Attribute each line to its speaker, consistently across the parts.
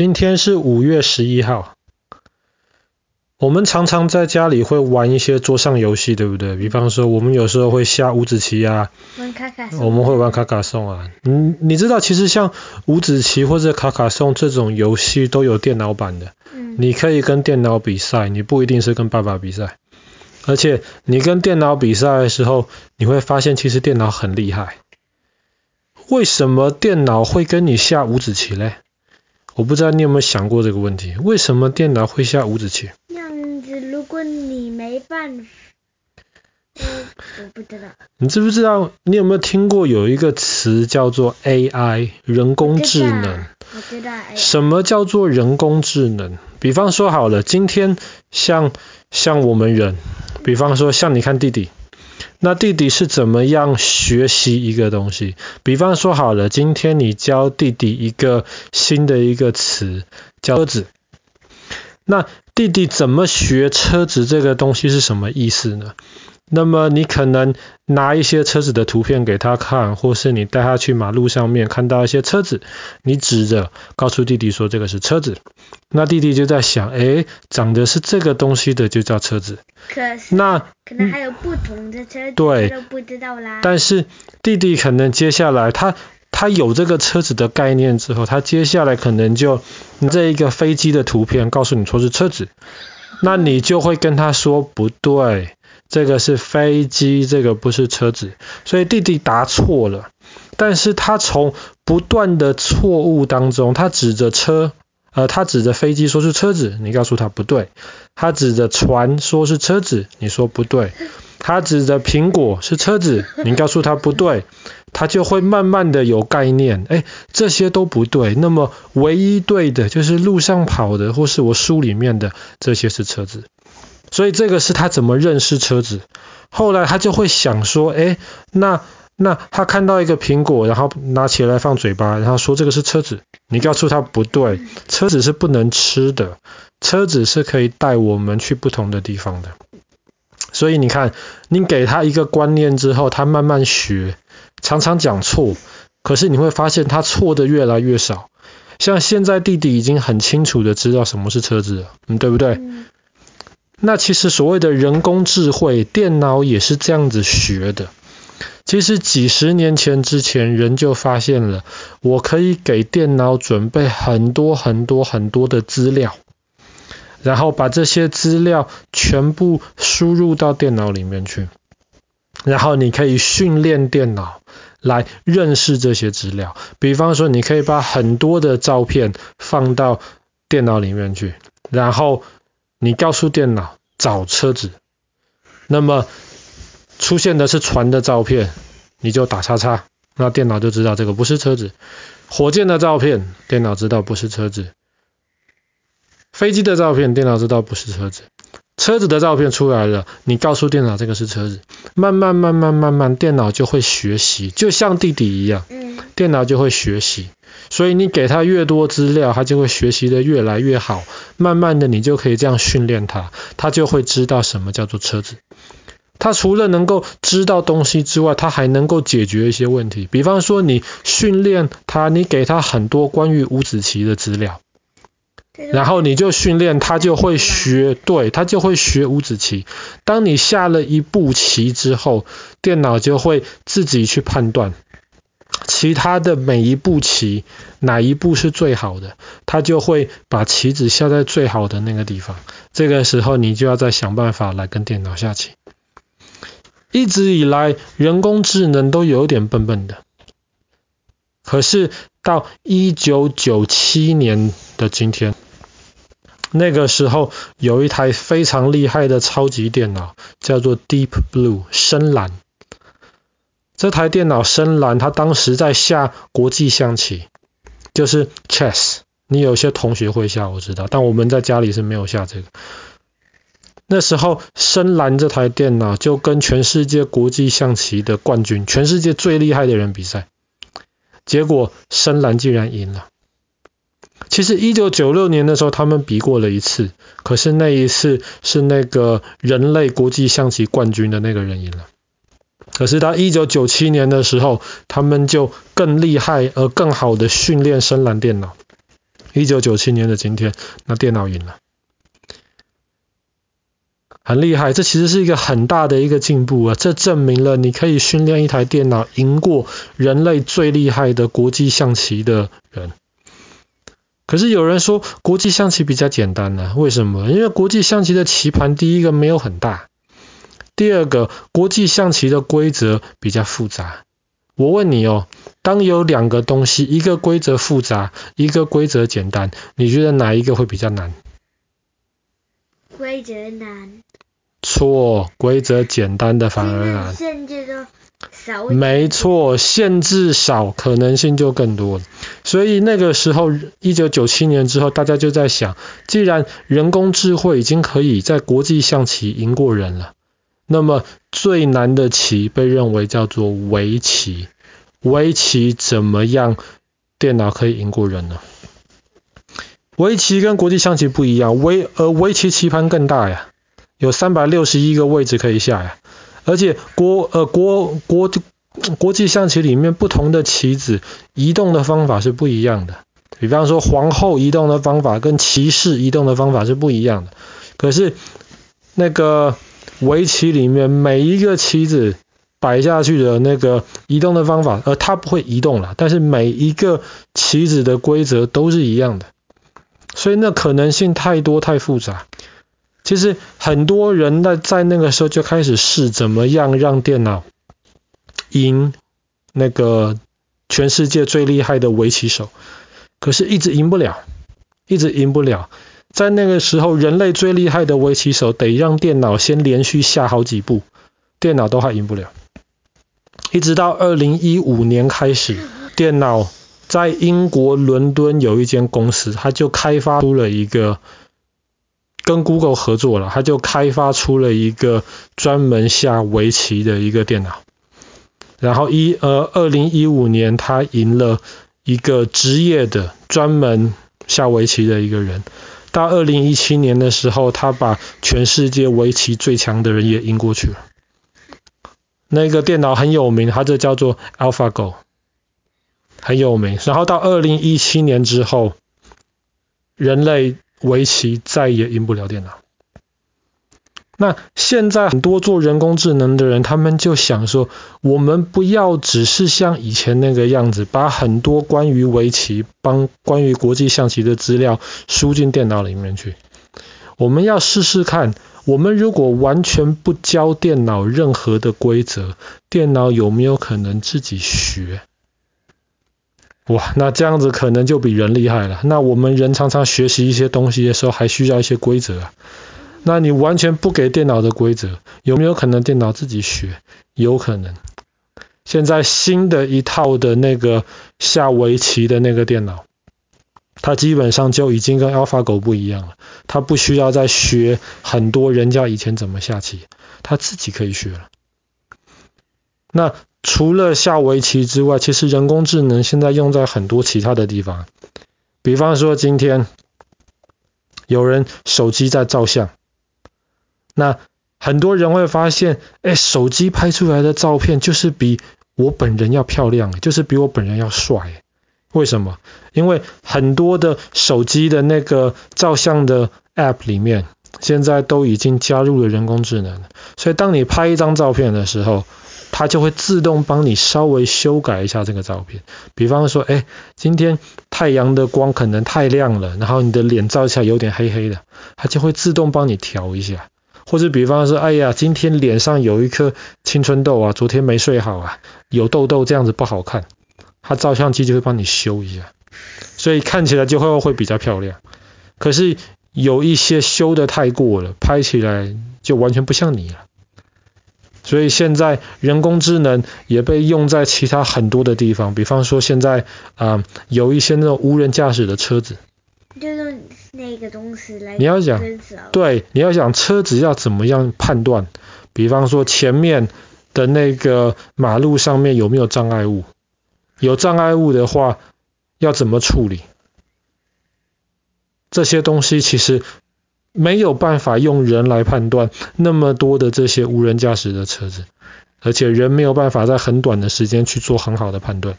Speaker 1: 今天是五月十一号。我们常常在家里会玩一些桌上游戏，对不对？比方说，我们有时候会下五子棋啊，
Speaker 2: 玩卡卡，
Speaker 1: 我们会玩卡卡颂啊。嗯，你知道，其实像五子棋或者卡卡颂这种游戏都有电脑版的。嗯，你可以跟电脑比赛，你不一定是跟爸爸比赛。而且，你跟电脑比赛的时候，你会发现其实电脑很厉害。为什么电脑会跟你下五子棋嘞？我不知道你有没有想过这个问题？为什么电脑会下五子棋？
Speaker 2: 样子如果你没办法，我我不知道。
Speaker 1: 你知不知道？你有没有听过有一个词叫做 AI 人工智能？
Speaker 2: 我知道。
Speaker 1: 什么叫做人工智能？比方说好了，今天像像我们人，比方说像你看弟弟，那弟弟是怎么样学习一个东西？比方说好了，今天你教弟弟一个新的一个词，叫车子。那弟弟怎么学车子这个东西是什么意思呢？那么你可能拿一些车子的图片给他看，或是你带他去马路上面看到一些车子，你指着告诉弟弟说这个是车子，那弟弟就在想，诶，长得是这个东西的就叫车子。
Speaker 2: 可是
Speaker 1: 那
Speaker 2: 可能还有不同的车子，对，不知道啦。
Speaker 1: 但是弟弟可能接下来他。他有这个车子的概念之后，他接下来可能就拿这一个飞机的图片告诉你说是车子，那你就会跟他说不对，这个是飞机，这个不是车子。所以弟弟答错了，但是他从不断的错误当中，他指着车，呃，他指着飞机说是车子，你告诉他不对；他指着船说是车子，你说不对；他指着苹果是车子，你告诉他不对。他就会慢慢的有概念，哎，这些都不对。那么唯一对的就是路上跑的，或是我书里面的这些是车子。所以这个是他怎么认识车子。后来他就会想说，哎，那那他看到一个苹果，然后拿起来放嘴巴，然后说这个是车子。你告诉他不对，车子是不能吃的，车子是可以带我们去不同的地方的。所以你看，你给他一个观念之后，他慢慢学。常常讲错，可是你会发现他错的越来越少。像现在弟弟已经很清楚的知道什么是车子了，嗯，对不对？那其实所谓的人工智慧，电脑也是这样子学的。其实几十年前之前，人就发现了，我可以给电脑准备很多很多很多的资料，然后把这些资料全部输入到电脑里面去。然后你可以训练电脑来认识这些资料，比方说你可以把很多的照片放到电脑里面去，然后你告诉电脑找车子，那么出现的是船的照片，你就打叉叉，那电脑就知道这个不是车子。火箭的照片，电脑知道不是车子。飞机的照片，电脑知道不是车子。车子的照片出来了，你告诉电脑这个是车子，慢慢慢慢慢慢，电脑就会学习，就像弟弟一样，嗯，电脑就会学习，所以你给他越多资料，他就会学习得越来越好，慢慢的你就可以这样训练他，他就会知道什么叫做车子。他除了能够知道东西之外，他还能够解决一些问题，比方说你训练他，你给他很多关于五子棋的资料。然后你就训练他，就会学，对，他就会学五子棋。当你下了一步棋之后，电脑就会自己去判断其他的每一步棋哪一步是最好的，他就会把棋子下在最好的那个地方。这个时候你就要再想办法来跟电脑下棋。一直以来，人工智能都有点笨笨的，可是到一九九七年的今天。那个时候有一台非常厉害的超级电脑，叫做 Deep Blue 深蓝。这台电脑深蓝，它当时在下国际象棋，就是 Chess。你有些同学会下，我知道，但我们在家里是没有下这个。那时候深蓝这台电脑就跟全世界国际象棋的冠军，全世界最厉害的人比赛，结果深蓝竟然赢了。其实一九九六年的时候，他们比过了一次，可是那一次是那个人类国际象棋冠军的那个人赢了。可是到一九九七年的时候，他们就更厉害而更好的训练深蓝电脑，一九九七年的今天，那电脑赢了，很厉害。这其实是一个很大的一个进步啊！这证明了你可以训练一台电脑赢过人类最厉害的国际象棋的人。可是有人说国际象棋比较简单呢？为什么？因为国际象棋的棋盘第一个没有很大，第二个国际象棋的规则比较复杂。我问你哦，当有两个东西，一个规则复杂，一个规则简单，你觉得哪一个会比较难？
Speaker 2: 规则难。
Speaker 1: 错，规则简单的反而难。
Speaker 2: 限制都少。
Speaker 1: 没错，限制少，可能性就更多。所以那个时候，一九九七年之后，大家就在想，既然人工智慧已经可以在国际象棋赢过人了。那么最难的棋被认为叫做围棋。围棋怎么样？电脑可以赢过人呢？围棋跟国际象棋不一样，围呃围棋棋盘更大呀，有三百六十一个位置可以下呀。而且国呃国国国际象棋里面不同的棋子移动的方法是不一样的。比方说皇后移动的方法跟骑士移动的方法是不一样的。可是那个。围棋里面每一个棋子摆下去的那个移动的方法，呃，它不会移动了，但是每一个棋子的规则都是一样的，所以那可能性太多太复杂。其实很多人在在那个时候就开始试怎么样让电脑赢那个全世界最厉害的围棋手，可是一直赢不了，一直赢不了。在那个时候，人类最厉害的围棋手得让电脑先连续下好几步，电脑都还赢不了。一直到二零一五年开始，电脑在英国伦敦有一间公司，它就开发出了一个跟 Google 合作了，它就开发出了一个专门下围棋的一个电脑。然后一呃二零一五年，他赢了一个职业的专门下围棋的一个人。到二零一七年的时候，他把全世界围棋最强的人也赢过去了。那个电脑很有名，它这叫做 AlphaGo，很有名。然后到二零一七年之后，人类围棋再也赢不了电脑。那现在很多做人工智能的人，他们就想说，我们不要只是像以前那个样子，把很多关于围棋、帮关于国际象棋的资料输进电脑里面去。我们要试试看，我们如果完全不教电脑任何的规则，电脑有没有可能自己学？哇，那这样子可能就比人厉害了。那我们人常常学习一些东西的时候，还需要一些规则啊。那你完全不给电脑的规则，有没有可能电脑自己学？有可能。现在新的一套的那个下围棋的那个电脑，它基本上就已经跟 AlphaGo 不一样了。它不需要再学很多人家以前怎么下棋，它自己可以学了。那除了下围棋之外，其实人工智能现在用在很多其他的地方，比方说今天有人手机在照相。那很多人会发现，哎，手机拍出来的照片就是比我本人要漂亮，就是比我本人要帅。为什么？因为很多的手机的那个照相的 App 里面，现在都已经加入了人工智能，所以当你拍一张照片的时候，它就会自动帮你稍微修改一下这个照片。比方说，哎，今天太阳的光可能太亮了，然后你的脸照起来有点黑黑的，它就会自动帮你调一下。或者比方说，哎呀，今天脸上有一颗青春痘啊，昨天没睡好啊，有痘痘这样子不好看，它照相机就会帮你修一下，所以看起来就会会比较漂亮。可是有一些修得太过了，拍起来就完全不像你了。所以现在人工智能也被用在其他很多的地方，比方说现在啊、有一些那种无人驾驶的车子。
Speaker 2: 就是那个东西来，
Speaker 1: 你要讲，对，你要想车子要怎么样判断？比方说前面的那个马路上面有没有障碍物？有障碍物的话，要怎么处理？这些东西其实没有办法用人来判断。那么多的这些无人驾驶的车子，而且人没有办法在很短的时间去做很好的判断。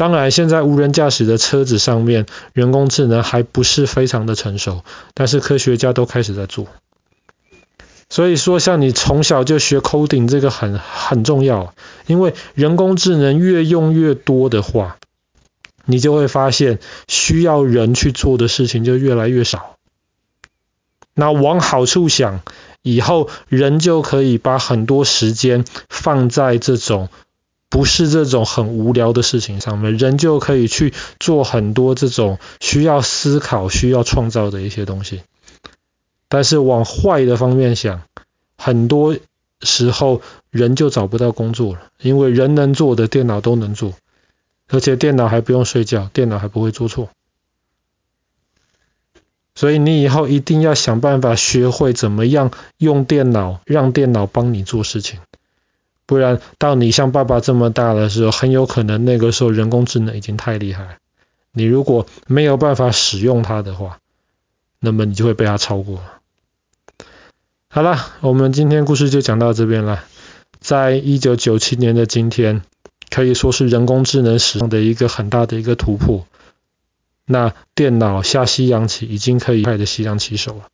Speaker 1: 当然，现在无人驾驶的车子上面，人工智能还不是非常的成熟，但是科学家都开始在做。所以说，像你从小就学 coding 这个很很重要，因为人工智能越用越多的话，你就会发现需要人去做的事情就越来越少。那往好处想，以后人就可以把很多时间放在这种不是这种很无聊的事情上面，人就可以去做很多这种需要思考、需要创造的一些东西。但是往坏的方面想，很多时候人就找不到工作了，因为人能做的电脑都能做，而且电脑还不用睡觉，电脑还不会做错。所以你以后一定要想办法学会怎么样用电脑，让电脑帮你做事情，不然到你像爸爸这么大的时候，很有可能那个时候人工智能已经太厉害，你如果没有办法使用它的话，那么你就会被它超过。好了，我们今天故事就讲到这边了。在一九九七年的今天，可以说是人工智能史上的一个很大的一个突破。那电脑下西洋棋已经可以开始西洋棋手了。